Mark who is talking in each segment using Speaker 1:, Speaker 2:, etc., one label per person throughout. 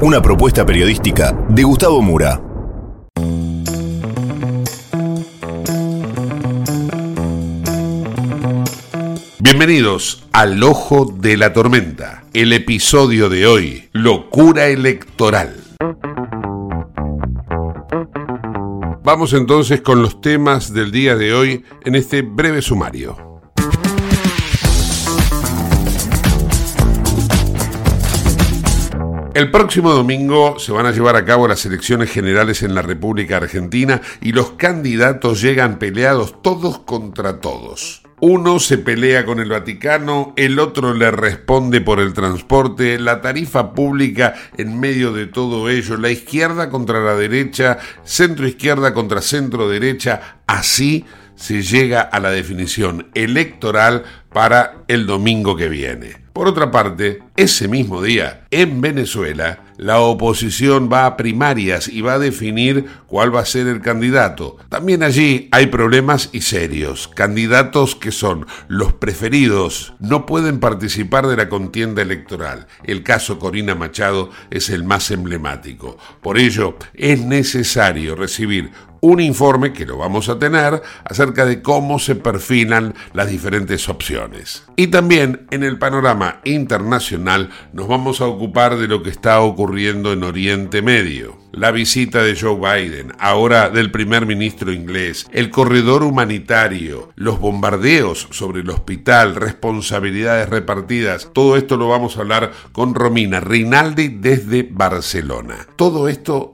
Speaker 1: Una propuesta periodística de Gustavo Mura. Bienvenidos al Ojo de la Tormenta, el episodio de hoy, Locura Electoral. Vamos entonces con los temas del día de hoy en este breve sumario. El próximo domingo se van a llevar a cabo las elecciones generales en la República Argentina y los candidatos llegan peleados todos contra todos. Uno se pelea con el Vaticano, el otro le responde por el transporte, la tarifa pública en medio de todo ello, la izquierda contra la derecha, centro izquierda contra centro derecha, así se llega a la definición electoral para el domingo que viene. Por otra parte, ese mismo día, en Venezuela, la oposición va a primarias y va a definir cuál va a ser el candidato. También allí hay problemas y serios. Candidatos que son los preferidos no pueden participar de la contienda electoral. El caso Corina Machado es el más emblemático. Por ello, es necesario recibir un informe que lo vamos a tener acerca de cómo se perfilan las diferentes opciones. Y también en el panorama internacional nos vamos a ocupar de lo que está ocurriendo en Oriente Medio. La visita de Joe Biden, ahora del primer ministro inglés, el corredor humanitario, los bombardeos sobre el hospital, responsabilidades repartidas, todo esto lo vamos a hablar con Romina Rinaldi desde Barcelona. Todo esto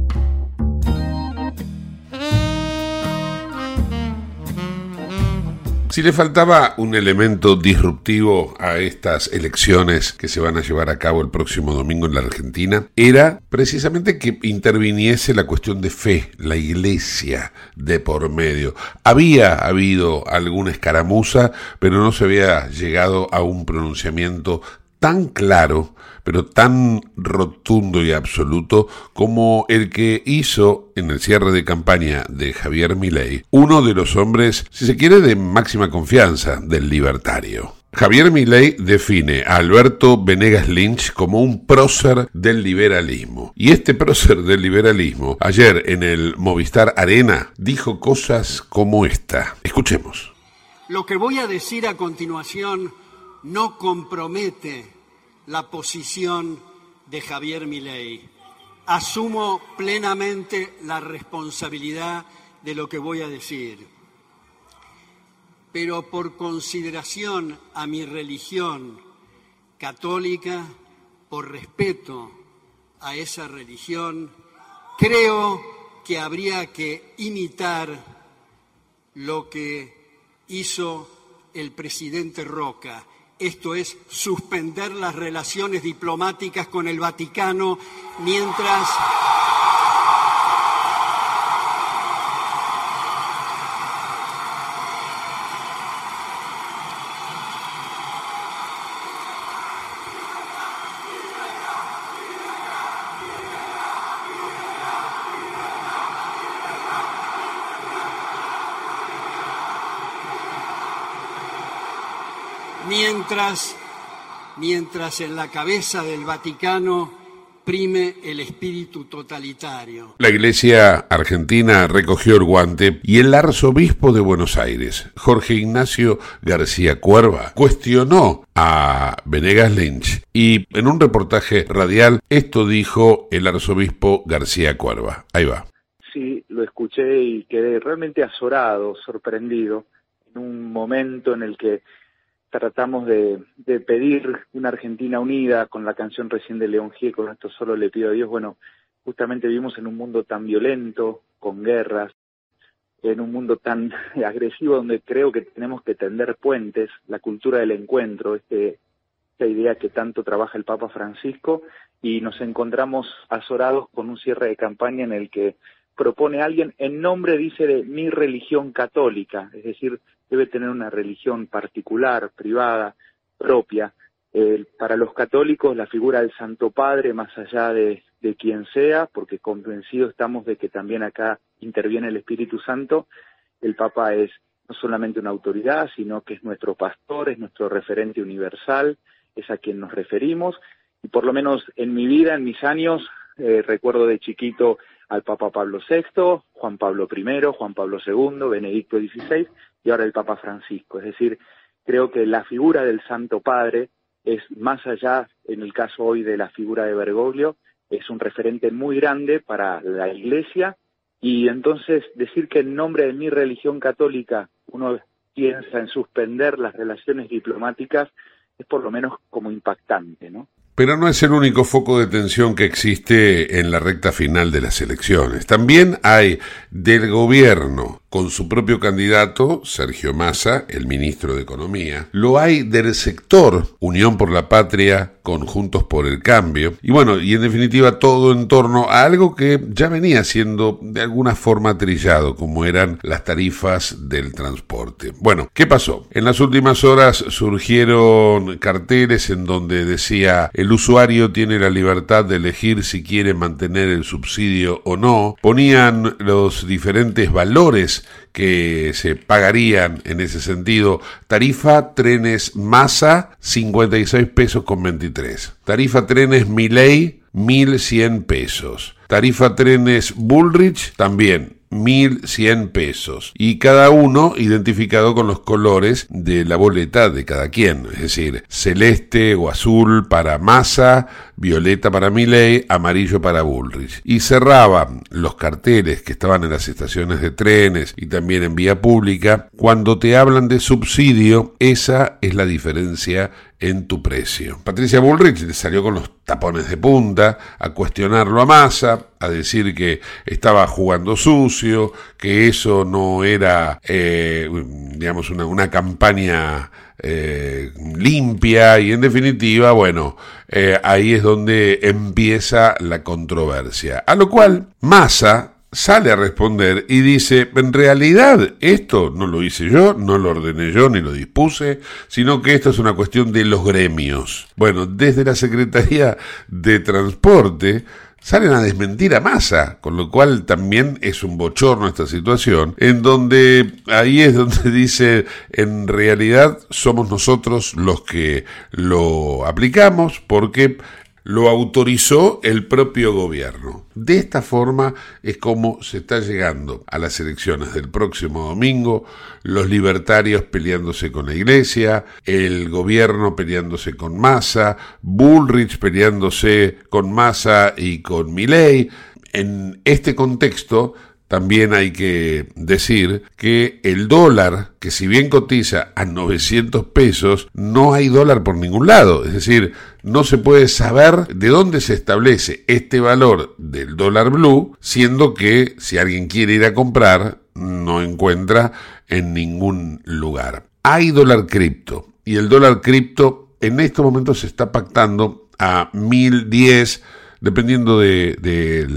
Speaker 1: Si le faltaba un elemento disruptivo a estas elecciones que se van a llevar a cabo el próximo domingo en la Argentina, era precisamente que interviniese la cuestión de fe, la iglesia de por medio. Había habido alguna escaramuza, pero no se había llegado a un pronunciamiento tan claro pero tan rotundo y absoluto como el que hizo en el cierre de campaña de Javier Milei, uno de los hombres, si se quiere, de máxima confianza del libertario. Javier Milei define a Alberto Venegas Lynch como un prócer del liberalismo. Y este prócer del liberalismo, ayer en el Movistar Arena, dijo cosas como esta. Escuchemos.
Speaker 2: Lo que voy a decir a continuación no compromete la posición de Javier Milei. Asumo plenamente la responsabilidad de lo que voy a decir. pero por consideración a mi religión católica, por respeto a esa religión, creo que habría que imitar lo que hizo el presidente Roca, esto es suspender las relaciones diplomáticas con el Vaticano mientras mientras, mientras en la cabeza del Vaticano prime el espíritu totalitario.
Speaker 1: La Iglesia argentina recogió el guante y el arzobispo de Buenos Aires, Jorge Ignacio García Cuerva, cuestionó a Venegas Lynch y en un reportaje radial esto dijo el arzobispo García Cuerva. Ahí va.
Speaker 3: Sí, lo escuché y quedé realmente azorado, sorprendido, en un momento en el que tratamos de, pedir una Argentina unida con la canción recién de León Gieco, esto solo le pido a Dios, bueno, justamente vivimos en un mundo tan violento, con guerras, en un mundo tan agresivo donde creo que tenemos que tender puentes, la cultura del encuentro, este, esta idea que tanto trabaja el Papa Francisco, y nos encontramos azorados con un cierre de campaña en el que propone alguien en nombre, dice, de mi religión católica, es decir, debe tener una religión particular, privada, propia. para los católicos, la figura del Santo Padre, más allá de, de quien sea, porque convencidos estamos de que también acá interviene el Espíritu Santo, el Papa es no solamente una autoridad, sino que es nuestro pastor, es nuestro referente universal, es a quien nos referimos, y por lo menos en mi vida, en mis años, eh, recuerdo de chiquito al Papa Pablo VI, Juan Pablo I, Juan Pablo II, Benedicto XVI y ahora el Papa Francisco. Es decir, creo que la figura del Santo Padre es más allá, en el caso hoy de la figura de Bergoglio, es un referente muy grande para la Iglesia y entonces decir que en nombre de mi religión católica uno piensa en suspender las relaciones diplomáticas es por lo menos como impactante, ¿no?
Speaker 1: Pero no es el único foco de tensión que existe en la recta final de las elecciones. También hay del gobierno con su propio candidato, Sergio Massa, el ministro de Economía. Lo hay del sector Unión por la Patria, Conjuntos por el Cambio. Y bueno, y en definitiva todo en torno a algo que ya venía siendo de alguna forma trillado, como eran las tarifas del transporte. Bueno, ¿qué pasó? En las últimas horas surgieron carteles en donde decía el usuario tiene la libertad de elegir si quiere mantener el subsidio o no. Ponían los diferentes valores que se pagarían en ese sentido. Tarifa trenes masa 56 pesos con 23. Tarifa trenes Miley 1100 pesos. Tarifa trenes Bullrich también 1.100 pesos. Y cada uno identificado con los colores de la boleta de cada quien, es decir, celeste o azul para Massa, violeta para Milley, amarillo para Bullrich. Y cerraban los carteles que estaban en las estaciones de trenes y también en vía pública, cuando te hablan de subsidio, esa es la diferencia en tu precio. Patricia Bullrich salió con los tapones de punta a cuestionarlo a Massa, a decir que estaba jugando sucio, que eso no era, eh, digamos, una, una campaña eh, limpia y en definitiva, bueno, eh, ahí es donde empieza la controversia. A lo cual Massa sale a responder y dice, en realidad esto no lo hice yo, no lo ordené yo ni lo dispuse, sino que esto es una cuestión de los gremios. Bueno, desde la Secretaría de Transporte salen a desmentir a Massa, con lo cual también es un bochorno esta situación, en donde ahí es donde dice, en realidad somos nosotros los que lo aplicamos porque lo autorizó el propio gobierno. De esta forma es como se está llegando a las elecciones del próximo domingo, los libertarios peleándose con la iglesia, el gobierno peleándose con Massa, Bullrich peleándose con Massa y con Milley. En este contexto también hay que decir que el dólar, que si bien cotiza a 900 pesos, no hay dólar por ningún lado. Es decir, no se puede saber de dónde se establece este valor del dólar blue, siendo que si alguien quiere ir a comprar, no encuentra en ningún lugar. Hay dólar cripto y el dólar cripto en estos momentos se está pactando a 1010 dependiendo de,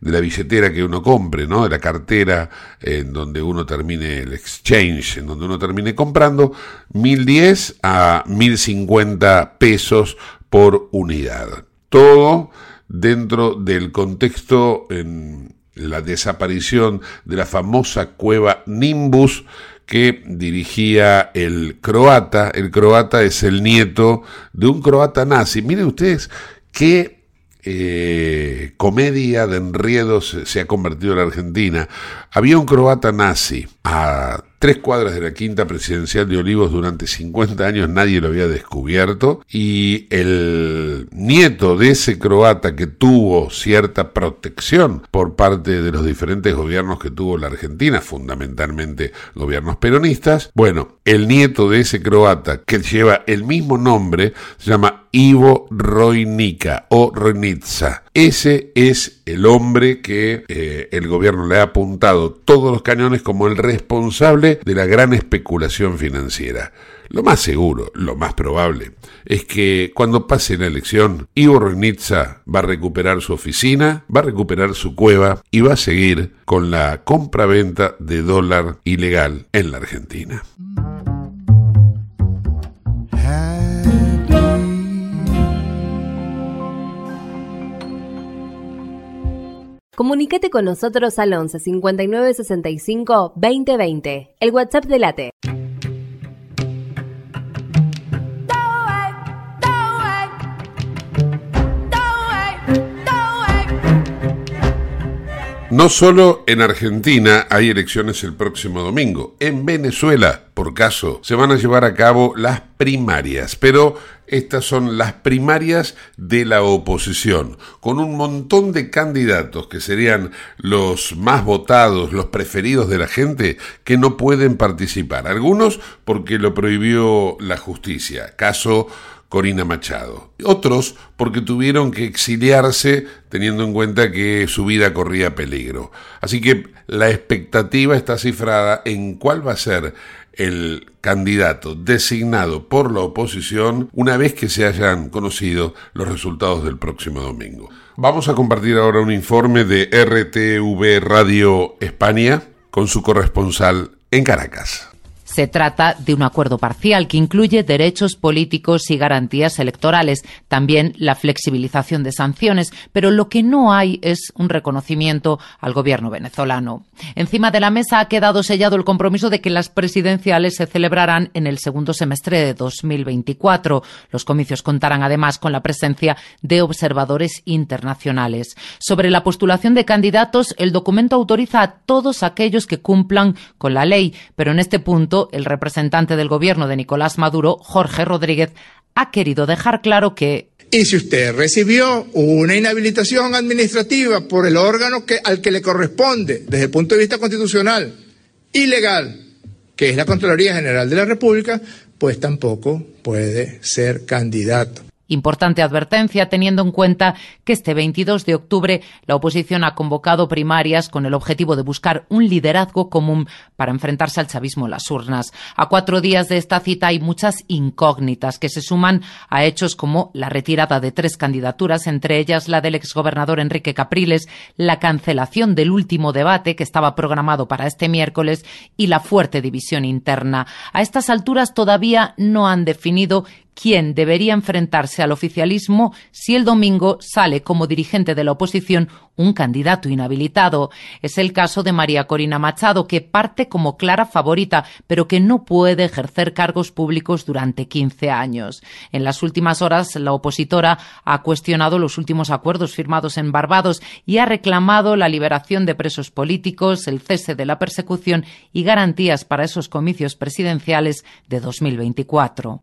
Speaker 1: la billetera que uno compre, ¿no? de la cartera en donde uno termine el exchange, en donde uno termine comprando, 1010 a 1050 pesos por unidad. Todo dentro del contexto en la desaparición de la famosa cueva Nimbus que dirigía el croata. El croata es el nieto de un croata nazi. Miren ustedes qué eh, comedia de enredos se ha convertido en la Argentina. Había un croata nazi a tres cuadras de la quinta presidencial de Olivos durante 50 años, nadie lo había descubierto, y el nieto de ese croata que tuvo cierta protección por parte de los diferentes gobiernos que tuvo la Argentina, fundamentalmente gobiernos peronistas, bueno, el nieto de ese croata que lleva el mismo nombre se llama Ivo Roinica o Roinitza. Ese es el hombre que eh, el gobierno le ha apuntado todos los cañones como el responsable de la gran especulación financiera. Lo más seguro, lo más probable, es que cuando pase la elección, Ivo Roinitza va a recuperar su oficina, va a recuperar su cueva y va a seguir con la compra-venta de dólar ilegal en la Argentina.
Speaker 4: Comunicate con nosotros al 11 59 65 2020, el WhatsApp de Late.
Speaker 1: No solo en Argentina hay elecciones el próximo domingo, en Venezuela, por caso, se van a llevar a cabo las primarias, pero estas son las primarias de la oposición, con un montón de candidatos que serían los más votados, los preferidos de la gente, que no pueden participar. Algunos porque lo prohibió la justicia, caso Corina Machado. Otros porque tuvieron que exiliarse teniendo en cuenta que su vida corría peligro. Así que la expectativa está cifrada en cuál va a ser el candidato designado por la oposición una vez que se hayan conocido los resultados del próximo domingo. Vamos a compartir ahora un informe de RTV Radio España con su corresponsal en Caracas.
Speaker 5: Se trata de un acuerdo parcial que incluye derechos políticos y garantías electorales, también la flexibilización de sanciones, pero lo que no hay es un reconocimiento al gobierno venezolano. Encima de la mesa ha quedado sellado el compromiso de que las presidenciales se celebrarán en el segundo semestre de 2024. Los comicios contarán además con la presencia de observadores internacionales. Sobre la postulación de candidatos, el documento autoriza a todos aquellos que cumplan con la ley, pero en este punto el representante del gobierno de Nicolás Maduro, Jorge Rodríguez, ha querido dejar claro que
Speaker 6: y si usted recibió una inhabilitación administrativa por el órgano que, al que le corresponde desde el punto de vista constitucional, ilegal, que es la Contraloría General de la República, pues tampoco puede ser candidato.
Speaker 5: Importante advertencia teniendo en cuenta que este 22 de octubre la oposición ha convocado primarias con el objetivo de buscar un liderazgo común para enfrentarse al chavismo en las urnas. A cuatro días de esta cita hay muchas incógnitas que se suman a hechos como la retirada de tres candidaturas, entre ellas la del exgobernador Enrique Capriles, la cancelación del último debate que estaba programado para este miércoles y la fuerte división interna. A estas alturas todavía no han definido quién debería enfrentarse al oficialismo si el domingo sale como dirigente de la oposición un candidato inhabilitado. Es el caso de María Corina Machado, que parte como clara favorita, pero que no puede ejercer cargos públicos durante 15 años. En las últimas horas, la opositora ha cuestionado los últimos acuerdos firmados en Barbados y ha reclamado la liberación de presos políticos, el cese de la persecución y garantías para esos comicios presidenciales de 2024.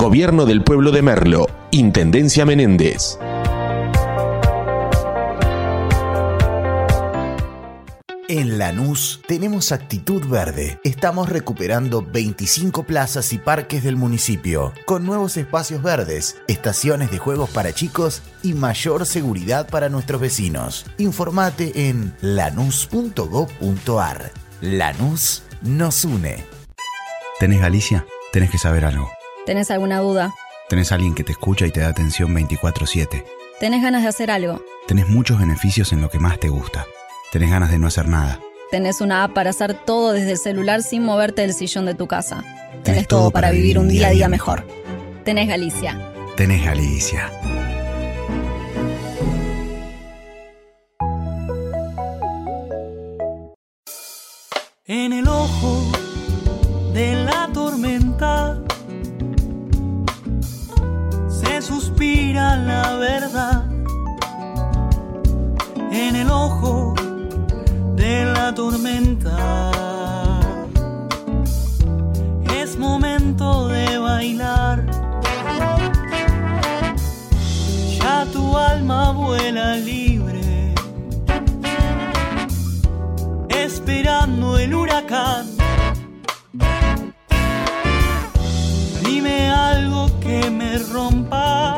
Speaker 7: Gobierno del Pueblo de Merlo, Intendencia Menéndez.
Speaker 8: En Lanús tenemos actitud verde. Estamos recuperando 25 plazas y parques del municipio, con nuevos espacios verdes, estaciones de juegos para chicos y mayor seguridad para nuestros vecinos. Informate en lanús.gov.ar. Lanús nos une.
Speaker 9: ¿Tenés Galicia? Tenés que saber algo.
Speaker 10: ¿Tenés alguna duda?
Speaker 9: Tenés alguien que te escucha y te da atención 24/7.
Speaker 10: ¿Tenés ganas de hacer algo?
Speaker 9: Tenés muchos beneficios en lo que más te gusta. Tenés ganas de no hacer nada.
Speaker 10: Tenés una app para hacer todo desde el celular sin moverte del sillón de tu casa. Tenés, todo para vivir un día a día mejor. Tenés Galicia.
Speaker 9: Tenés Galicia.
Speaker 11: En el ojo de la tormenta la verdad. En el ojo de la tormenta es momento de bailar. Ya tu alma vuela libre, esperando el huracán. Dime algo que me rompa.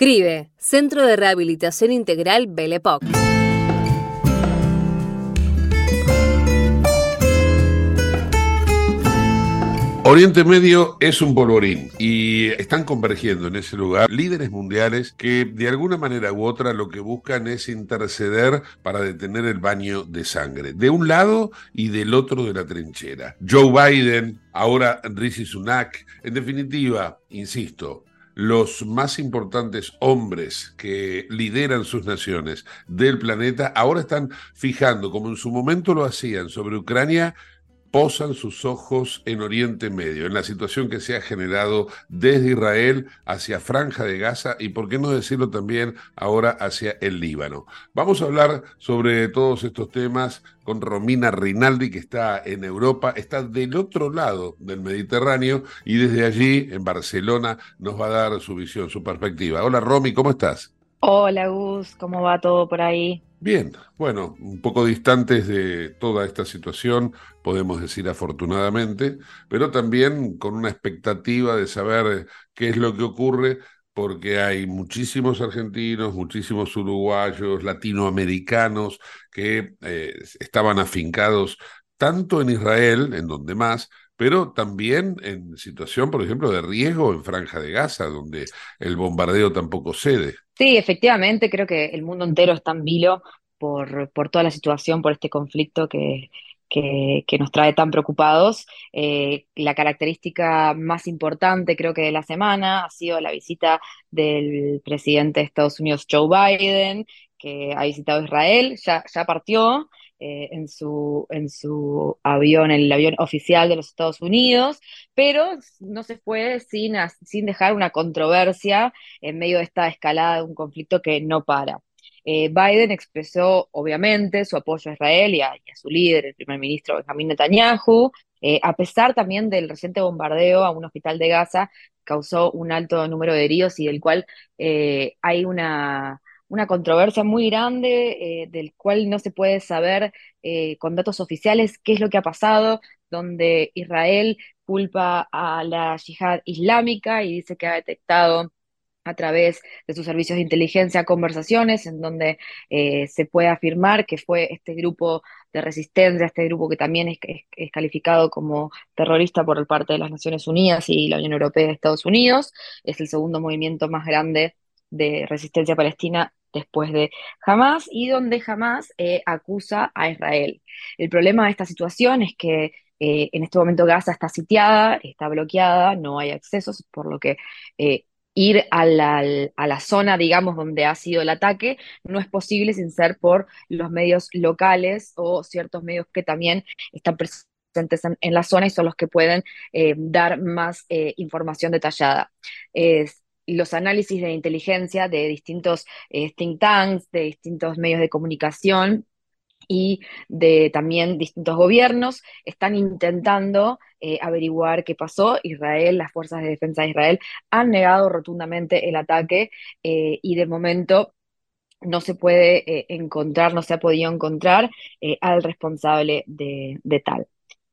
Speaker 4: CRIBE, Centro de Rehabilitación Integral Belepoc.
Speaker 1: Oriente Medio es un polvorín y están convergiendo en ese lugar líderes mundiales que de alguna manera u otra lo que buscan es interceder para detener el baño de sangre, de un lado y del otro de la trinchera. Joe Biden, ahora Rishi Sunak, en definitiva, insisto, los más importantes hombres que lideran sus naciones del planeta ahora están fijando, como en su momento lo hacían sobre Ucrania, posan sus ojos en Oriente Medio, en la situación que se ha generado desde Israel hacia Franja de Gaza y, por qué no decirlo también, ahora hacia el Líbano. Vamos a hablar sobre todos estos temas con Romina Rinaldi, que está en Europa, está del otro lado del Mediterráneo y desde allí, en Barcelona, nos va a dar su visión, su perspectiva. Hola Romy, ¿cómo estás?
Speaker 12: Hola Gus, ¿cómo va todo por ahí?
Speaker 1: Bien, bueno, un poco distantes de toda esta situación, podemos decir afortunadamente, pero también con una expectativa de saber qué es lo que ocurre, porque hay muchísimos argentinos, muchísimos uruguayos, latinoamericanos que eh, estaban afincados tanto en Israel, en donde más, pero también en situación, por ejemplo, de riesgo en Franja de Gaza, donde el bombardeo tampoco cede.
Speaker 12: Sí, efectivamente, creo que el mundo entero está en vilo por, por toda la situación, por este conflicto que, que, nos trae tan preocupados. Eh, la característica más importante, creo que de la semana, ha sido la visita del presidente de Estados Unidos, Joe Biden, que ha visitado Israel, ya, ya partió, eh, en su, en su avión, el avión oficial de los Estados Unidos, pero no se fue sin, sin dejar una controversia en medio de esta escalada de un conflicto que no para. Eh, Biden expresó, obviamente, su apoyo a Israel y a, su líder, el primer ministro Benjamin Netanyahu, eh, a pesar también del reciente bombardeo a un hospital de Gaza, causó un alto número de heridos y del cual hay una, una controversia muy grande, del cual no se puede saber con datos oficiales qué es lo que ha pasado, donde Israel culpa a la yihad islámica y dice que ha detectado a través de sus servicios de inteligencia conversaciones en donde eh, se puede afirmar que fue este grupo de resistencia, este grupo que también es, calificado como terrorista por parte de las Naciones Unidas y la Unión Europea de Estados Unidos, es el segundo movimiento más grande de resistencia palestina después de Hamas y donde Hamas eh, acusa a Israel. El problema de esta situación es que eh, en este momento Gaza está sitiada, está bloqueada, no hay accesos, por lo que ir a la, zona, digamos, donde ha sido el ataque, no es posible sin ser por los medios locales o ciertos medios que también están presentes en, la zona y son los que pueden eh, dar más eh, información detallada. Los análisis de inteligencia de distintos eh, think tanks, de distintos medios de comunicación, y de también distintos gobiernos están intentando eh, averiguar qué pasó. Israel, las fuerzas de defensa de Israel han negado rotundamente el ataque eh, y de momento no se puede encontrar, no se ha podido encontrar al responsable de, tal.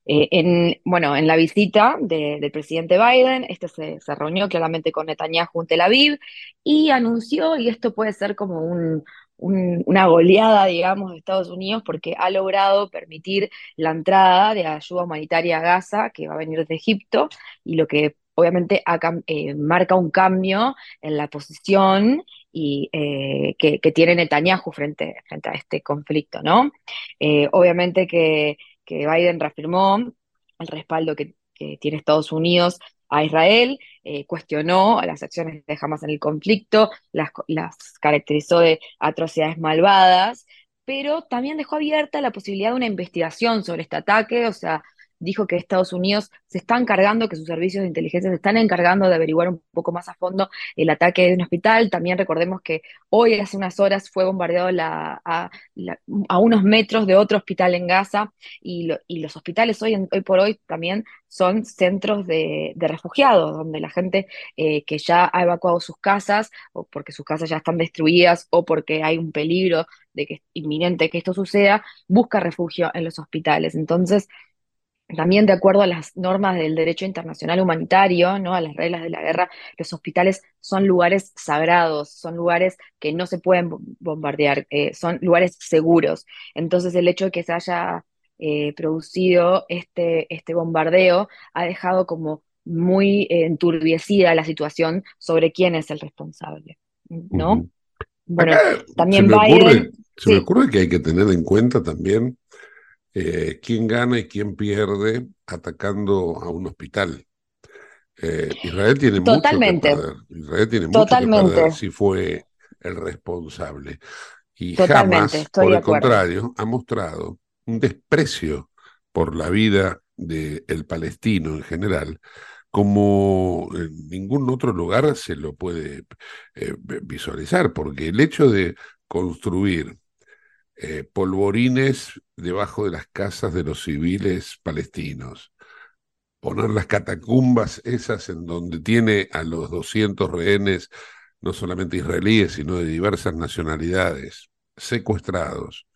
Speaker 12: En, bueno, en la visita del presidente Biden, este se, reunió claramente con Netanyahu en Tel Aviv y anunció, y esto puede ser como un, una goleada, digamos, de Estados Unidos porque ha logrado permitir la entrada de ayuda humanitaria a Gaza, que va a venir de Egipto, y lo que obviamente eh, marca un cambio en la posición y, eh, que, tiene Netanyahu frente, frente a este conflicto, ¿no? Eh, obviamente que, Biden reafirmó el respaldo que, que tiene Estados Unidos a Israel, eh, cuestionó las acciones de Hamas en el conflicto, las, las caracterizó de atrocidades malvadas, pero también dejó abierta la posibilidad de una investigación sobre este ataque, o sea, dijo que Estados Unidos se está encargando, que sus servicios de inteligencia se están encargando de averiguar un poco más a fondo el ataque de un hospital. También recordemos que hoy, hace unas horas, fue bombardeado a, unos metros de otro hospital en Gaza y, los hospitales hoy, hoy por hoy también son centros de, refugiados, donde la gente eh, que ya ha evacuado sus casas, o porque sus casas ya están destruidas, o porque hay un peligro de que inminente que esto suceda, busca refugio en los hospitales. Entonces, también de acuerdo a las normas del derecho internacional humanitario, ¿no? a las reglas de la guerra, los hospitales son lugares sagrados, son lugares que no se pueden bombardear, eh, son lugares seguros. Entonces el hecho de que se haya eh, producido este, este bombardeo ha dejado como muy enturbiecida la situación sobre quién es el responsable, ¿no?
Speaker 1: Bueno, también Biden... se me ocurre que hay que tener en cuenta también eh, quién gana y quién pierde atacando a un hospital. Eh, Israel tiene
Speaker 12: Totalmente.
Speaker 1: mucho que perder. Israel tiene mucho que perder si fue el responsable. Y jamás, por el contrario, ha mostrado un desprecio por la vida del palestino en general, como en ningún otro lugar se lo puede eh, visualizar, porque el hecho de construir eh, polvorines debajo de las casas de los civiles palestinos, poner las catacumbas esas en donde tiene a los 200 rehenes, no solamente israelíes, sino de diversas nacionalidades, secuestrados,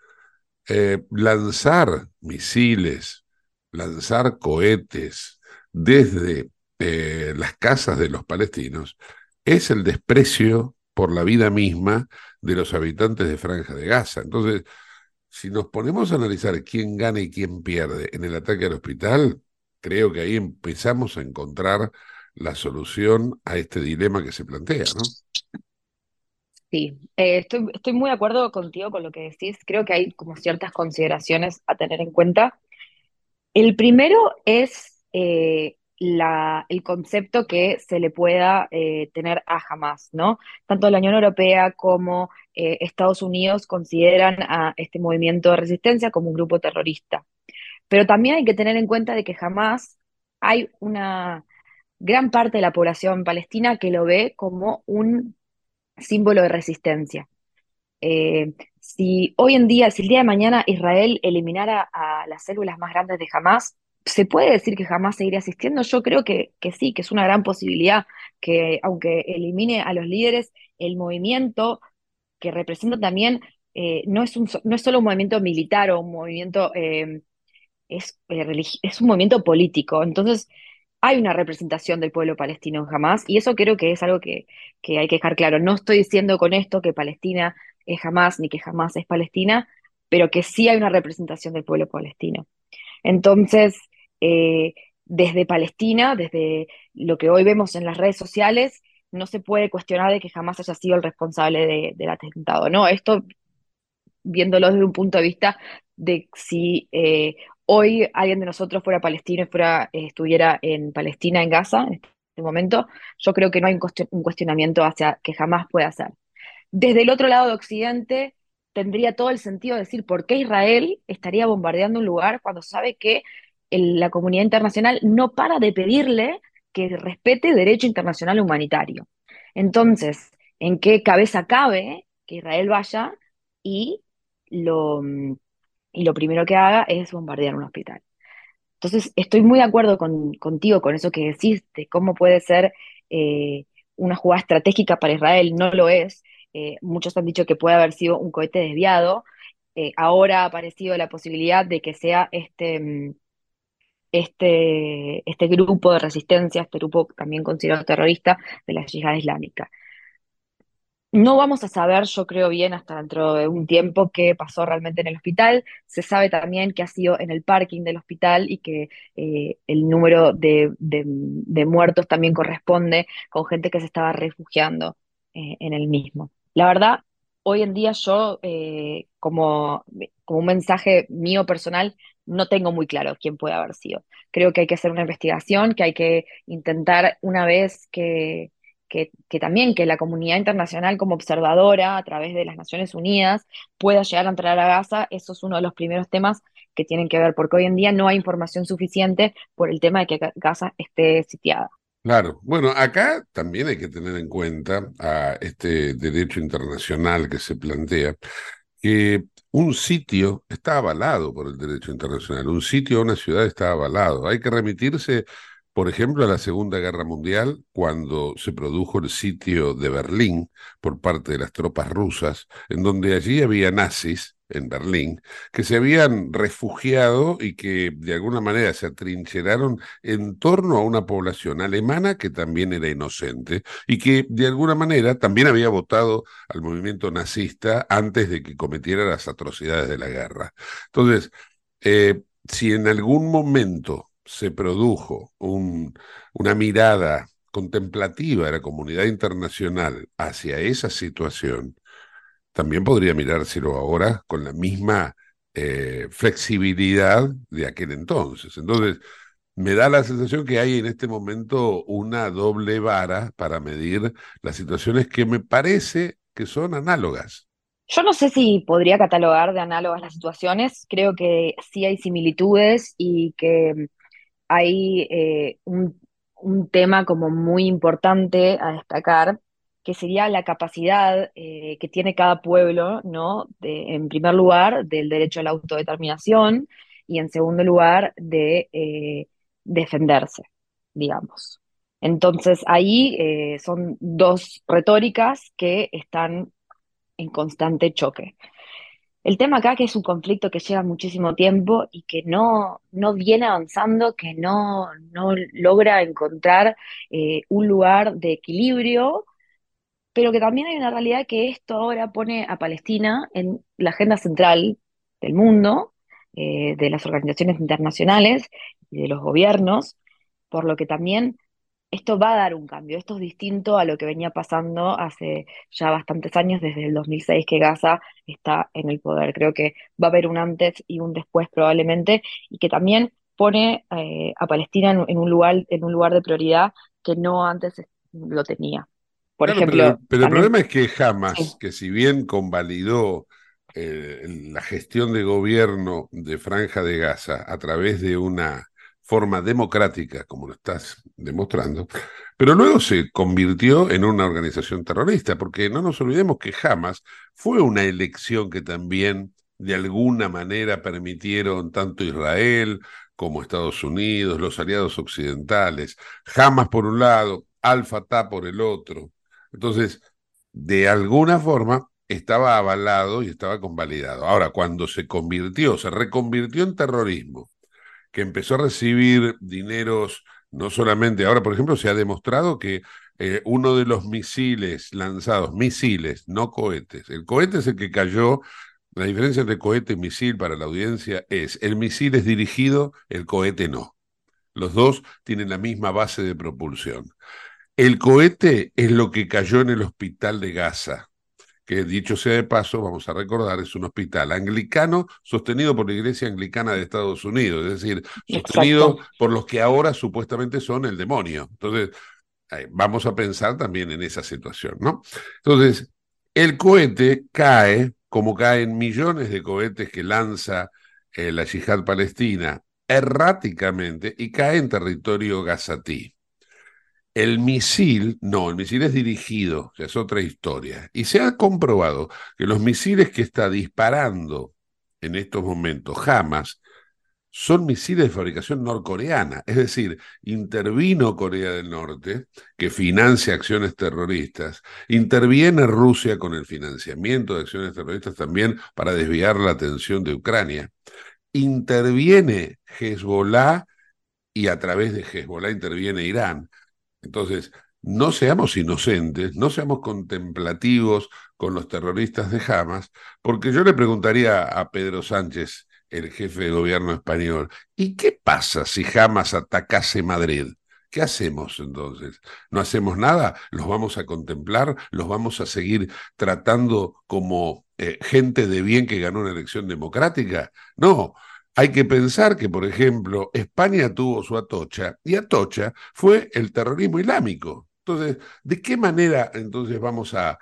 Speaker 1: eh, lanzar misiles, lanzar cohetes desde eh, las casas de los palestinos, es el desprecio por la vida misma de los habitantes de Franja de Gaza. Entonces, si nos ponemos a analizar quién gana y quién pierde en el ataque al hospital, creo que ahí empezamos a encontrar la solución a este dilema que se plantea, ¿no?
Speaker 12: Sí, eh, estoy, muy de acuerdo contigo con lo que decís. Creo que hay como ciertas consideraciones a tener en cuenta. El primero es eh, el concepto que se le pueda eh, tener a Hamas, ¿no? Tanto la Unión Europea como Estados Unidos consideran a este movimiento de resistencia como un grupo terrorista. Pero también hay que tener en cuenta de que jamás hay una gran parte de la población palestina que lo ve como un símbolo de resistencia. Eh, si hoy en día, si el día de mañana Israel eliminara a las células más grandes de Hamas, ¿se puede decir que jamás seguiría asistiendo? Yo creo que, que sí, que es una gran posibilidad que aunque elimine a los líderes, el movimiento que representa también eh, no, es un, no es solo un movimiento militar o un movimiento, eh, es, es un movimiento político. Entonces, hay una representación del pueblo palestino en Hamas y eso creo que es algo que, hay que dejar claro. No estoy diciendo con esto que Palestina es Hamas ni que Hamas es Palestina, pero que sí hay una representación del pueblo palestino. Entonces, eh, desde Palestina, desde lo que hoy vemos en las redes sociales, no se puede cuestionar de que jamás haya sido el responsable del atentado, ¿no? Esto viéndolo desde un punto de vista de si eh, hoy alguien de nosotros fuera palestino y fuera, eh, estuviera en Palestina, en Gaza, en este momento, yo creo que no hay un cuestionamiento hacia que jamás pueda ser. Desde el otro lado de Occidente, tendría todo el sentido de decir por qué Israel estaría bombardeando un lugar cuando sabe que la comunidad internacional no para de pedirle que respete derecho internacional humanitario. Entonces, ¿en qué cabeza cabe que Israel vaya y lo, mm, y lo primero que haga es bombardear un hospital. Entonces, estoy muy de acuerdo contigo con eso que decís, de cómo puede ser eh, una jugada estratégica para Israel, no lo es. Eh, muchos han dicho que puede haber sido un cohete desviado. Eh, ahora ha aparecido la posibilidad de que sea este, mm, este, este grupo de resistencia, este grupo también considerado terrorista de la yihad islámica. No vamos a saber, yo creo bien, hasta dentro de un tiempo qué pasó realmente en el hospital. Se sabe también que ha sido en el parking del hospital y que eh, el número de, muertos también corresponde con gente que se estaba refugiando eh, en el mismo. La verdad, hoy en día yo, eh, como, como un mensaje mío personal, no tengo muy claro quién puede haber sido. Creo que hay que hacer una investigación, que hay que intentar una vez que que, también que la comunidad internacional como observadora a través de las Naciones Unidas pueda llegar a entrar a Gaza, eso es uno de los primeros temas que tienen que ver, porque hoy en día no hay información suficiente por el tema de que Gaza esté sitiada.
Speaker 1: Claro, bueno, acá también hay que tener en cuenta a este derecho internacional que se plantea, que un sitio está avalado por el derecho internacional, un sitio o una ciudad está avalado. Hay que remitirse por ejemplo, a la Segunda Guerra Mundial, cuando se produjo el sitio de Berlín por parte de las tropas rusas, en donde allí había nazis en Berlín, que se habían refugiado y que de alguna manera se atrincheraron en torno a una población alemana que también era inocente y que de alguna manera también había votado al movimiento nazista antes de que cometiera las atrocidades de la guerra. Entonces, eh, si en algún momento se produjo una mirada contemplativa de la comunidad internacional hacia esa situación, también podría mirárselo ahora con la misma eh, flexibilidad de aquel entonces. Entonces, me da la sensación que hay en este momento una doble vara para medir las situaciones que me parece que son análogas.
Speaker 12: Yo no sé si podría catalogar de análogas las situaciones, creo que sí hay similitudes y que hay eh, un, tema como muy importante a destacar, que sería la capacidad eh, que tiene cada pueblo, ¿no? En primer lugar, del derecho a la autodeterminación y en segundo lugar, de eh, defenderse, digamos. Entonces, ahí son dos retóricas que están en constante choque. El tema acá que es un conflicto que lleva muchísimo tiempo y que no, no viene avanzando, que no, no logra encontrar eh, un lugar de equilibrio, pero que también hay una realidad que esto ahora pone a Palestina en la agenda central del mundo eh, de las organizaciones internacionales y de los gobiernos, por lo que también esto va a dar un cambio. Esto es distinto a lo que venía pasando hace ya bastantes años, desde el 2006 que Gaza está en el poder. Creo que va a haber un antes y un después probablemente, y que también pone eh, a Palestina en, un lugar, en un lugar de prioridad que no antes lo tenía. Por ejemplo,
Speaker 1: pero, el problema es que Hamas, que si bien convalidó eh, la gestión de gobierno de Franja de Gaza a través de una forma democrática, como lo estás demostrando, pero luego se convirtió en una organización terrorista, porque no nos olvidemos que Hamas fue una elección que también de alguna manera permitieron tanto Israel como Estados Unidos, los aliados occidentales, Hamas por un lado, Al-Fatah por el otro. Entonces, de alguna forma estaba avalado y estaba convalidado. Ahora, cuando se convirtió, se reconvirtió en terrorismo, que empezó a recibir dineros, no solamente, ahora por ejemplo se ha demostrado que eh, uno de los misiles lanzados, misiles, no cohetes, el cohete es el que cayó, la diferencia entre cohete y misil para la audiencia es, el misil es dirigido, el cohete no. Los dos tienen la misma base de propulsión. El cohete es lo que cayó en el hospital de Gaza, que dicho sea de paso, vamos a recordar, es un hospital anglicano sostenido por la Iglesia Anglicana de Estados Unidos, es decir, sostenido por los que ahora supuestamente son el demonio. Entonces, vamos a pensar también en esa situación, ¿no? Entonces, el cohete cae, como caen millones de cohetes que lanza eh, la yihad palestina erráticamente y cae en territorio gazatí. El misil, no, el misil es dirigido, es otra historia. Y se ha comprobado que los misiles que está disparando en estos momentos jamás son misiles de fabricación norcoreana. Es decir, intervino Corea del Norte, que financia acciones terroristas, interviene Rusia con el financiamiento de acciones terroristas también para desviar la atención de Ucrania, interviene Hezbollah y a través de Hezbollah interviene Irán. Entonces, no seamos inocentes, no seamos contemplativos con los terroristas de Hamas, porque yo le preguntaría a Pedro Sánchez, el jefe de gobierno español, ¿y qué pasa si Hamas atacase Madrid? ¿Qué hacemos entonces? ¿No hacemos nada? ¿Los vamos a contemplar? ¿Los vamos a seguir tratando como eh, gente de bien que ganó una elección democrática? No, hay que pensar que, por ejemplo, España tuvo su Atocha y Atocha fue el terrorismo islámico. Entonces, ¿de qué manera entonces vamos a,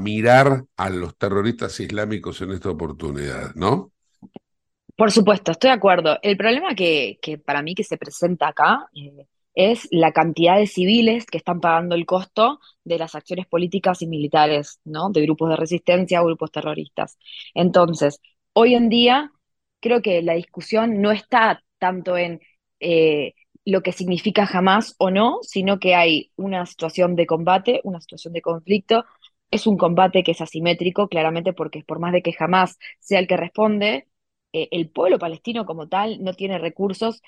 Speaker 1: mirar a los terroristas islámicos en esta oportunidad, no?
Speaker 12: Por supuesto, estoy de acuerdo. El problema que, que para mí que se presenta acá eh, es la cantidad de civiles que están pagando el costo de las acciones políticas y militares, ¿no? De grupos de resistencia o grupos terroristas. Entonces, hoy en día creo que la discusión no está tanto en eh, lo que significa jamás o no, sino que hay una situación de combate, una situación de conflicto. Es un combate que es asimétrico, claramente, porque por más de que jamás sea el que responde, eh, el pueblo palestino como tal no tiene recursos,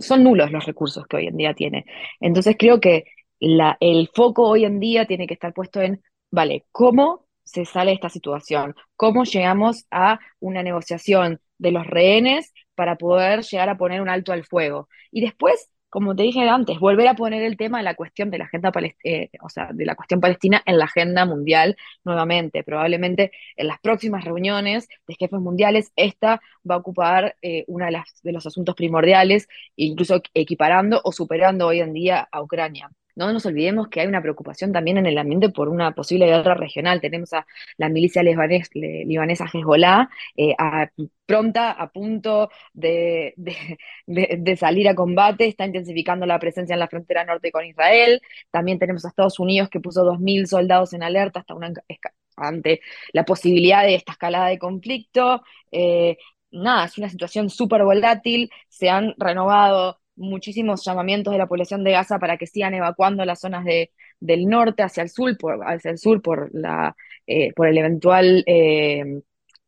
Speaker 12: son nulos los recursos que hoy en día tiene. Entonces creo que el foco hoy en día tiene que estar puesto en, vale, ¿cómo se sale de esta situación? ¿Cómo llegamos a una negociación de los rehenes para poder llegar a poner un alto al fuego. Y después, como te dije antes, volver a poner el tema de la cuestión de la agenda eh, o sea, de la cuestión palestina en la agenda mundial nuevamente. Probablemente en las próximas reuniones de jefes mundiales, esta va a ocupar eh, uno de, de los asuntos primordiales, incluso equiparando o superando hoy en día a Ucrania. No nos olvidemos que hay una preocupación también en el ambiente por una posible guerra regional. Tenemos a la milicia libanesa Hezbollah eh, pronta, a punto de, salir a combate, está intensificando la presencia en la frontera norte con Israel. También tenemos a Estados Unidos que puso 2.000 soldados en alerta hasta una, ante la posibilidad de esta escalada de conflicto. Eh, nada, es una situación súper volátil, se han renovado muchísimos llamamientos de la población de Gaza para que sigan evacuando las zonas de, del norte hacia el sur, por, hacia el sur por, la, eh, por el eventual eh,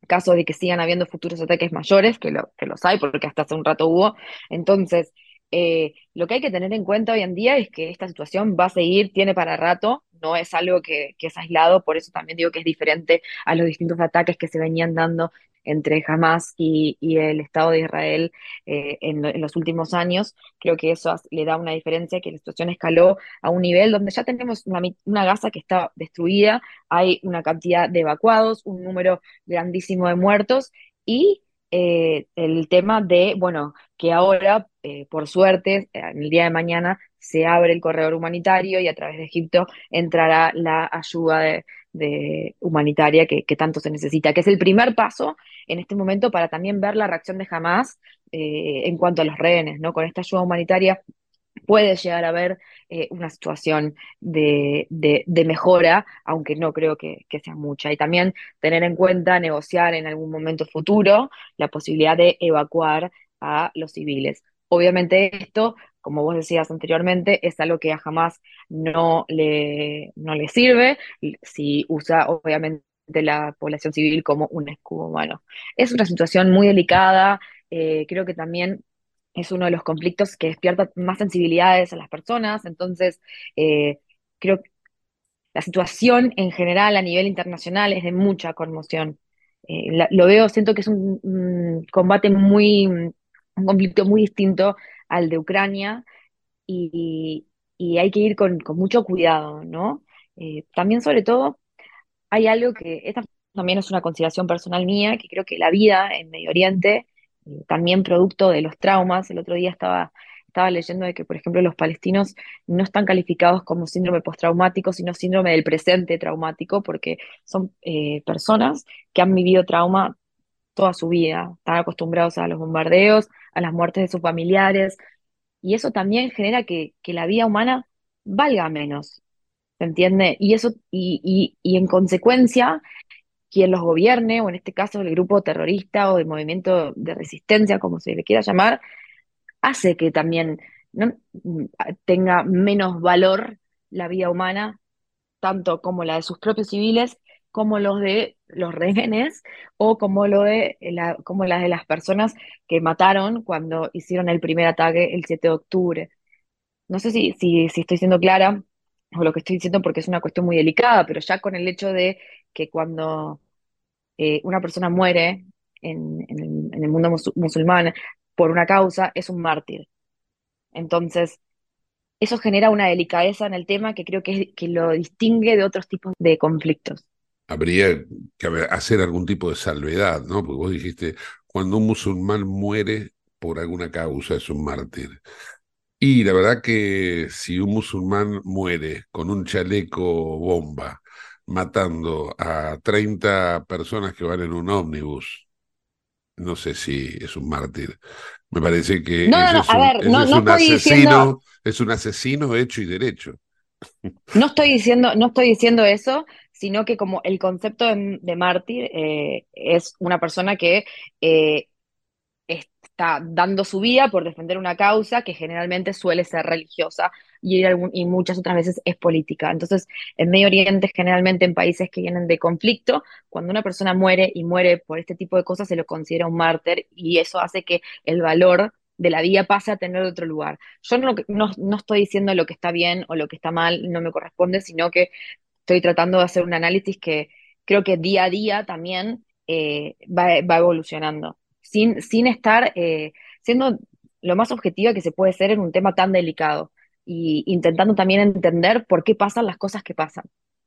Speaker 12: caso de que sigan habiendo futuros ataques mayores, que, lo, que los hay, porque hasta hace un rato hubo. Entonces, eh, lo que hay que tener en cuenta hoy en día es que esta situación va a seguir, tiene para rato, no es algo que, que, es aislado, por eso también digo que es diferente a los distintos ataques que se venían dando entre Hamas y, el Estado de Israel eh, en, los últimos años. Creo que eso le da una diferencia, que la situación escaló a un nivel donde ya tenemos una, una Gaza que está destruida, hay una cantidad de evacuados, un número grandísimo de muertos y eh, el tema de, bueno, que ahora, eh, por suerte, en el día de mañana se abre el corredor humanitario y a través de Egipto entrará la ayuda de, humanitaria que, tanto se necesita, que es el primer paso en este momento para también ver la reacción de Hamas eh, en cuanto a los rehenes, ¿no? Con esta ayuda humanitaria puede llegar a haber eh, una situación de, mejora, aunque no creo que, sea mucha. Y también tener en cuenta negociar en algún momento futuro la posibilidad de evacuar a los civiles. Obviamente esto, como vos decías anteriormente, es algo que a jamás no le, no le sirve si usa obviamente la población civil como un escudo humano. Es una situación muy delicada, eh, creo que también es uno de los conflictos que despierta más sensibilidades a las personas, entonces eh, creo que la situación en general a nivel internacional es de mucha conmoción. Eh, lo veo, siento que es un, combate muy, un conflicto muy distinto al de Ucrania y, hay que ir con, mucho cuidado, ¿no? Eh, también sobre todo hay algo que, esta también es una consideración personal mía, que creo que la vida en Medio Oriente también producto de los traumas. El otro día estaba, estaba leyendo de que, por ejemplo, los palestinos no están calificados como síndrome postraumático, sino síndrome del presente traumático, porque son eh, personas que han vivido trauma toda su vida, están acostumbrados a los bombardeos, a las muertes de sus familiares, y eso también genera que, la vida humana valga menos, ¿se entiende? Y eso, y, y en consecuencia, quien los gobierne, o en este caso el grupo terrorista o el movimiento de resistencia, como se le quiera llamar, hace que también ¿no? tenga menos valor la vida humana, tanto como la de sus propios civiles, como los de los rehenes, o como, lo de la, como las de las personas que mataron cuando hicieron el primer ataque el 7 de octubre. No sé si, si, estoy siendo clara o lo que estoy diciendo porque es una cuestión muy delicada, pero ya con el hecho de que cuando eh, una persona muere en, el, mundo musulmán por una causa, es un mártir. Entonces, eso genera una delicadeza en el tema que creo que, que lo distingue de otros tipos de conflictos.
Speaker 1: Habría que hacer algún tipo de salvedad, ¿no? Porque vos dijiste, cuando un musulmán muere por alguna causa es un mártir. Y la verdad que si un musulmán muere con un chaleco bomba, matando a 30 personas que van en un ómnibus, no sé si es un mártir. Me parece que
Speaker 12: no, no,
Speaker 1: es, un,
Speaker 12: ver, no,
Speaker 1: un asesino, es un asesino hecho y derecho.
Speaker 12: No estoy diciendo, no estoy diciendo eso, sino que como el concepto de, mártir eh, es una persona que eh, está dando su vida por defender una causa que generalmente suele ser religiosa y, muchas otras veces es política. Entonces, en Medio Oriente, generalmente en países que vienen de conflicto, cuando una persona muere y muere por este tipo de cosas, se lo considera un mártir y eso hace que el valor de la vida pase a tener otro lugar. Yo no, no, estoy diciendo lo que está bien o lo que está mal, no me corresponde, sino que estoy tratando de hacer un análisis que creo que día a día también eh, va, va evolucionando sin, sin estar eh, siendo lo más objetiva que se puede ser en un tema tan delicado y intentando también entender por qué pasan las cosas que pasan.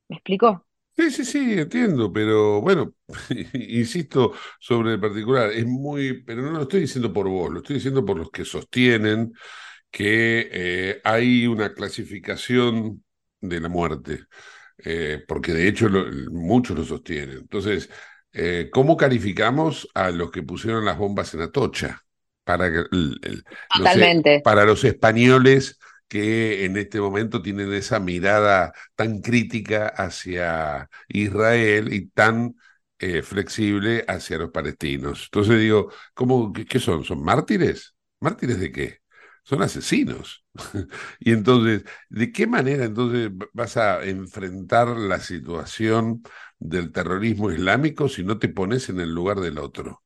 Speaker 12: ¿Me explico?
Speaker 1: Sí, sí, sí, entiendo, pero bueno, insisto sobre el particular, es muy, pero no lo estoy diciendo por vos, lo estoy diciendo por los que sostienen que eh, hay una clasificación de la muerte, eh, porque de hecho muchos lo sostienen. Entonces, eh, ¿cómo calificamos a los que pusieron las bombas en Atocha? Para, para los españoles que en este momento tienen esa mirada tan crítica hacia Israel y tan eh, flexible hacia los palestinos. Entonces digo, ¿cómo, qué, son? ¿Son mártires? ¿Mártires de qué? Son asesinos. y entonces, ¿de qué manera entonces vas a enfrentar la situación del terrorismo islámico si no te pones en el lugar del otro.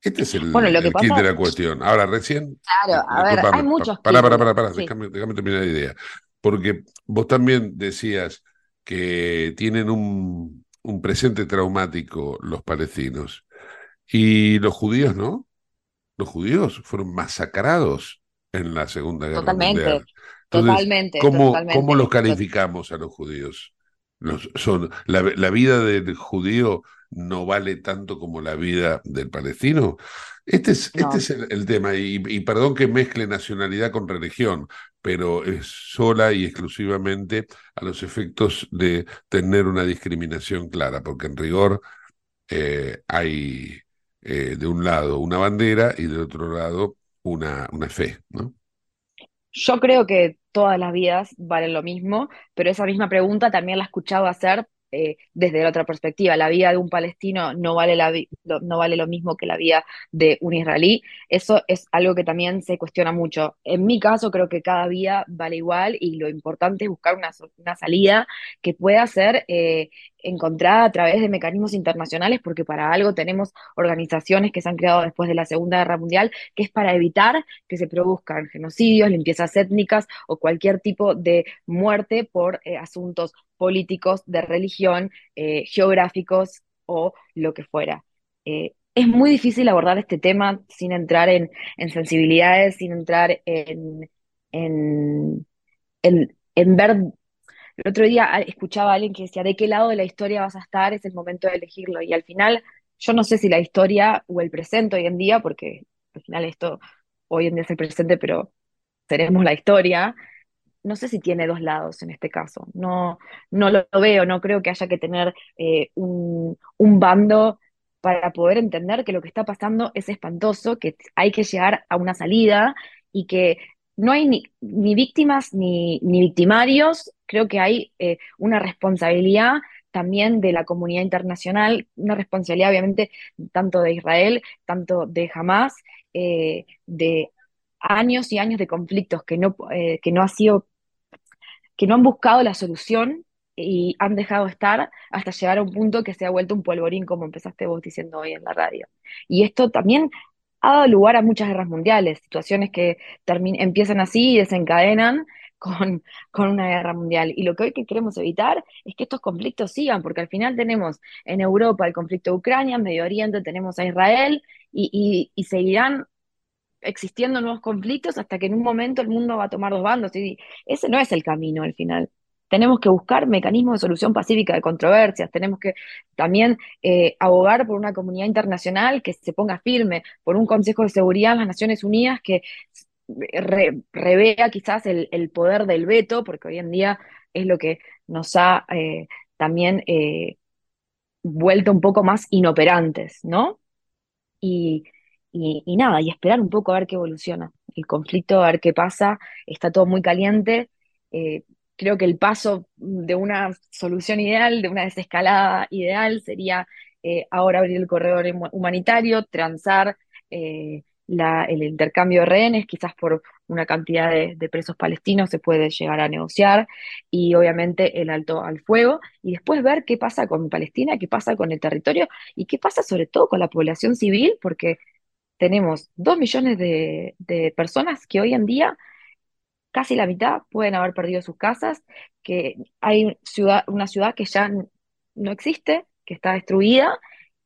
Speaker 1: Este es el, bueno, de la cuestión. Ahora, recién.
Speaker 12: Claro, a ver, hay muchos.
Speaker 1: Pará, pará, pará, pará déjame, terminar la idea. Porque vos también decías que tienen un, un presente traumático los palestinos. Y los judíos, ¿no? Los judíos fueron masacrados en la Segunda Guerra
Speaker 12: Totalmente,
Speaker 1: Mundial. Entonces,
Speaker 12: totalmente,
Speaker 1: ¿cómo,
Speaker 12: totalmente.
Speaker 1: ¿cómo los calificamos a los judíos? Los- son, la, la vida del judío no vale tanto como la vida del palestino. Este es, este es el, el tema, y, y perdón que mezcle nacionalidad con religión, pero es sola y exclusivamente a los efectos de tener una discriminación clara, porque en rigor eh, hay eh, de un lado una bandera y del otro lado una, una fe, ¿no?
Speaker 12: Yo creo que todas las vidas valen lo mismo, pero esa misma pregunta también la he escuchado hacer eh, desde la otra perspectiva. La vida de un palestino no vale, la no vale lo mismo que la vida de un israelí. Eso es algo que también se cuestiona mucho. En mi caso, creo que cada vida vale igual y lo importante es buscar una, una salida que pueda ser eh, encontrada a través de mecanismos internacionales, porque para algo tenemos organizaciones que se han creado después de la Segunda Guerra Mundial, que es para evitar que se produzcan genocidios, limpiezas étnicas o cualquier tipo de muerte por eh, asuntos políticos, de religión, eh, geográficos o lo que fuera. Eh, es muy difícil abordar este tema sin entrar en, en sensibilidades, sin entrar en, en, en, en ver el otro día a- escuchaba a alguien que decía, ¿de qué lado de la historia vas a estar? Es el momento de elegirlo. Y al final, yo no sé si la historia o el presente hoy en día, porque al final esto hoy en día es el presente, pero seremos la historia, no sé si tiene dos lados en este caso. No, no lo veo, no creo que haya que tener eh, un bando para poder entender que lo que está pasando es espantoso, que hay que llegar a una salida y que no hay ni, ni víctimas ni, victimarios. Creo que hay eh, una responsabilidad también de la comunidad internacional, una responsabilidad obviamente tanto de Israel, tanto de Hamas, eh, de años y años de conflictos que no, eh, que no ha sido que no han buscado la solución y han dejado estar hasta llegar a un punto que se ha vuelto un polvorín, como empezaste vos diciendo hoy en la radio. Y esto también ha dado lugar a muchas guerras mundiales, situaciones que empiezan así y desencadenan con, con una guerra mundial. Y lo que hoy que queremos evitar es que estos conflictos sigan, porque al final tenemos en Europa el conflicto de Ucrania, en Medio Oriente tenemos a Israel y, y- seguirán existiendo nuevos conflictos hasta que en un momento el mundo va a tomar dos bandos. Ese no es el camino al final. Tenemos que buscar mecanismos de solución pacífica de controversias, tenemos que también eh, abogar por una comunidad internacional que se ponga firme, por un Consejo de Seguridad en las Naciones Unidas que re- revea quizás el, poder del veto, porque hoy en día es lo que nos ha eh, también eh, vuelto un poco más inoperantes, ¿no? y, nada, y esperar un poco a ver qué evoluciona. El conflicto, a ver qué pasa, está todo muy caliente. Creo que el paso de una solución ideal, de una desescalada ideal, sería eh, ahora abrir el corredor hum- humanitario, transar eh, el intercambio de rehenes, quizás por una cantidad de, presos palestinos se puede llegar a negociar, y obviamente el alto al fuego, y después ver qué pasa con Palestina, qué pasa con el territorio y qué pasa sobre todo con la población civil, porque tenemos dos millones de personas que hoy en día, casi la mitad, pueden haber perdido sus casas, que hay ciudad, una ciudad que ya no existe, que está destruida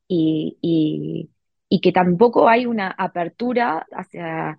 Speaker 12: y, y- y que tampoco hay una apertura hacia,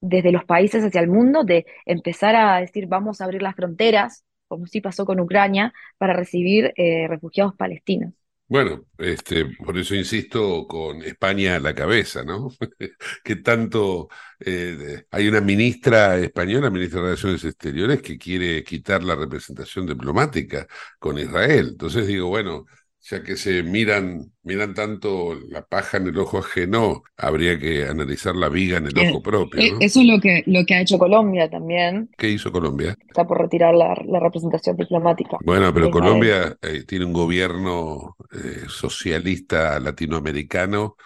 Speaker 12: desde los países hacia el mundo de empezar a decir vamos a abrir las fronteras, como sí pasó con Ucrania, para recibir eh, refugiados palestinos.
Speaker 1: Bueno, este, por eso insisto con España a la cabeza, ¿no? Que tanto eh, hay una ministra española, ministra de Relaciones Exteriores, que quiere quitar la representación diplomática con Israel. Entonces digo, bueno, ya que se miran, miran tanto la paja en el ojo ajeno, habría que analizar la viga en el
Speaker 12: Eh,
Speaker 1: ojo propio,
Speaker 12: eh,
Speaker 1: ¿no?
Speaker 12: Eso es lo que, lo que ha hecho Colombia también.
Speaker 1: ¿Qué hizo Colombia?
Speaker 12: Está por retirar la, la representación diplomática
Speaker 1: Bueno, pero. Colombia eh, tiene un gobierno eh, socialista latinoamericano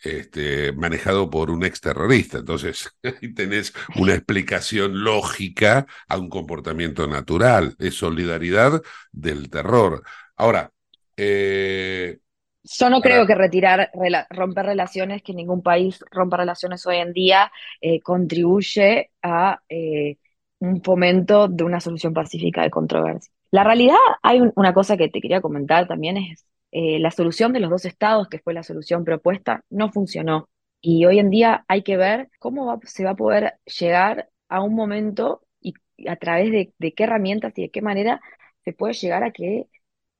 Speaker 1: este, manejado por un exterrorista. Entonces, ahí tenés una explicación lógica a un comportamiento natural. Es solidaridad del terror. Ahora, eh,
Speaker 12: Yo no
Speaker 1: para-
Speaker 12: creo que retirar, rela- romper relaciones, que ningún país rompa relaciones hoy en día, eh, contribuye a eh, un fomento de una solución pacífica de controversia. La realidad, hay un- una cosa que te quería comentar también, es la solución de los dos estados, que fue la solución propuesta, no funcionó. Y hoy en día hay que ver cómo se va a poder llegar a un momento y a través de, de qué herramientas y de qué manera se puede llegar a que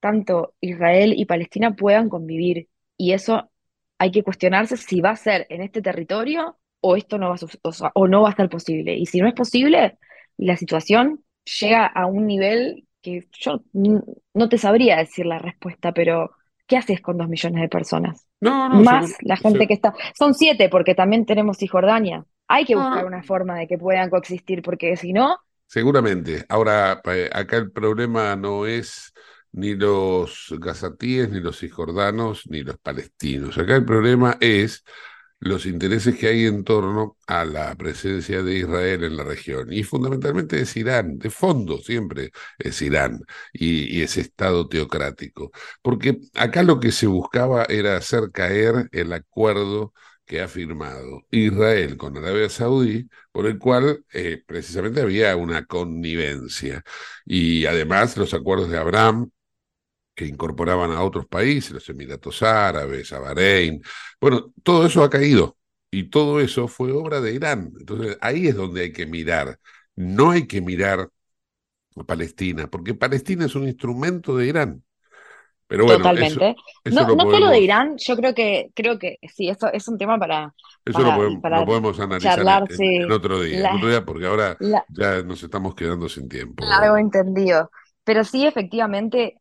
Speaker 12: tanto Israel y Palestina puedan convivir. Y eso hay que cuestionarse si va a ser en este territorio o esto no va a, o, no va a ser posible. Y si no es posible, la situación llega a un nivel que yo no te sabría decir la respuesta, pero ¿qué haces con dos millones de personas?
Speaker 1: No, no,
Speaker 12: Más la gente que está. Son siete, porque también tenemos Cisjordania. Hay que buscar una forma de que puedan coexistir, porque si no.
Speaker 1: Seguramente. Ahora, acá el problema no es ni los gazatíes, ni los cisjordanos, ni los palestinos. Acá el problema es los intereses que hay en torno a la presencia de Israel en la región. Y fundamentalmente es Irán, de fondo siempre es Irán y, ese Estado teocrático. Porque acá lo que se buscaba era hacer caer el acuerdo que ha firmado Israel con Arabia Saudí, por el cual eh, precisamente había una connivencia. Y además los acuerdos de Abraham que incorporaban a otros países, los Emiratos Árabes, a Bahrein. Bueno, todo eso ha caído y todo eso fue obra de Irán. Entonces ahí es donde hay que mirar. No hay que mirar a Palestina, porque Palestina es un instrumento de Irán. Pero bueno,
Speaker 12: Totalmente. no, solo de Irán, yo creo que, creo que sí, eso es un tema para.
Speaker 1: Eso lo, podemos, analizar en, otro día, otro día, porque ahora ya nos estamos quedando sin tiempo.
Speaker 12: Largo entendido. Pero sí, efectivamente,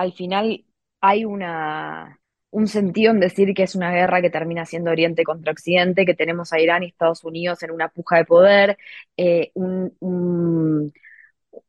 Speaker 12: al final hay una, un sentido en decir que es una guerra que termina siendo Oriente contra Occidente, que tenemos a Irán y Estados Unidos en una puja de poder, eh, un,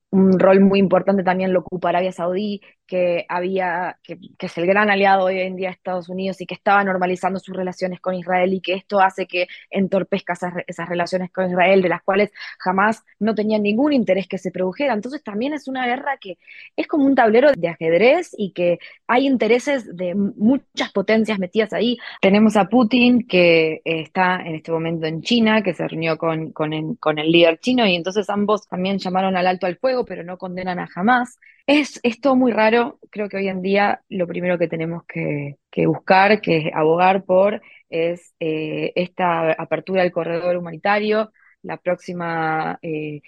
Speaker 12: un rol muy importante también lo ocupa Arabia Saudí, que había, que, es el gran aliado hoy en día de Estados Unidos y que estaba normalizando sus relaciones con Israel y que esto hace que entorpezca esas, relaciones con Israel, de las cuales jamás no tenían ningún interés que se produjera. Entonces también es una guerra que es como un tablero de ajedrez y que hay intereses de muchas potencias metidas ahí. Tenemos a Putin, que eh, está en este momento en China, que se reunió con, con, el, líder chino y entonces ambos también llamaron al alto al fuego, pero no condenan a jamás. Es, es todo muy raro. Creo que hoy en día lo primero que tenemos que, buscar, que abogar por, es eh, esta apertura del corredor humanitario, la próxima eh,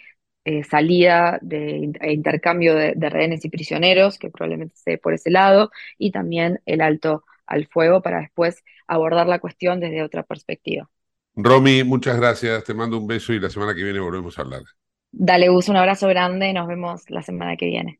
Speaker 12: eh, salida de intercambio de, de, rehenes y prisioneros, que probablemente esté por ese lado, y también el alto al fuego para después abordar la cuestión desde otra perspectiva.
Speaker 1: Romy, muchas gracias, te mando un beso y la semana que viene volvemos a hablar.
Speaker 12: Dale, Gus, un abrazo grande, nos vemos la semana que viene.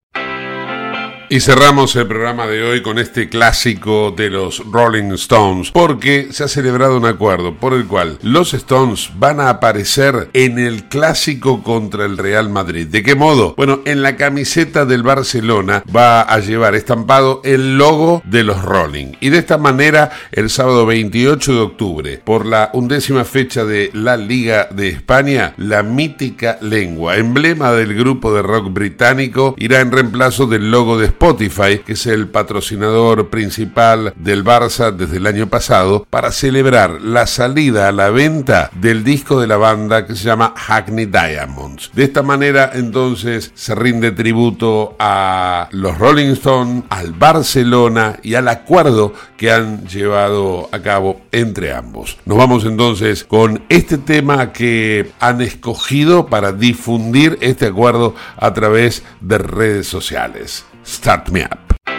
Speaker 1: Y cerramos el programa de hoy con este clásico de los Rolling Stones, porque se ha celebrado un acuerdo por el cual los Stones van a aparecer en el clásico contra el Real Madrid. ¿De qué modo? Bueno, en la camiseta del Barcelona va a llevar estampado el logo de los Rolling. Y de esta manera, el sábado 28 de octubre, por la undécima fecha de la Liga de España, la mítica lengua, emblema del grupo de rock británico, irá en reemplazo del logo de Spotify, que es el patrocinador principal del Barça desde el año pasado, para celebrar la salida a la venta del disco de la banda que se llama Hackney Diamonds. De esta manera entonces se rinde tributo a los Rolling Stones, al Barcelona y al acuerdo que han llevado a cabo entre ambos. Nos vamos entonces con este tema que han escogido para difundir este acuerdo a través de redes sociales. Start Me Up.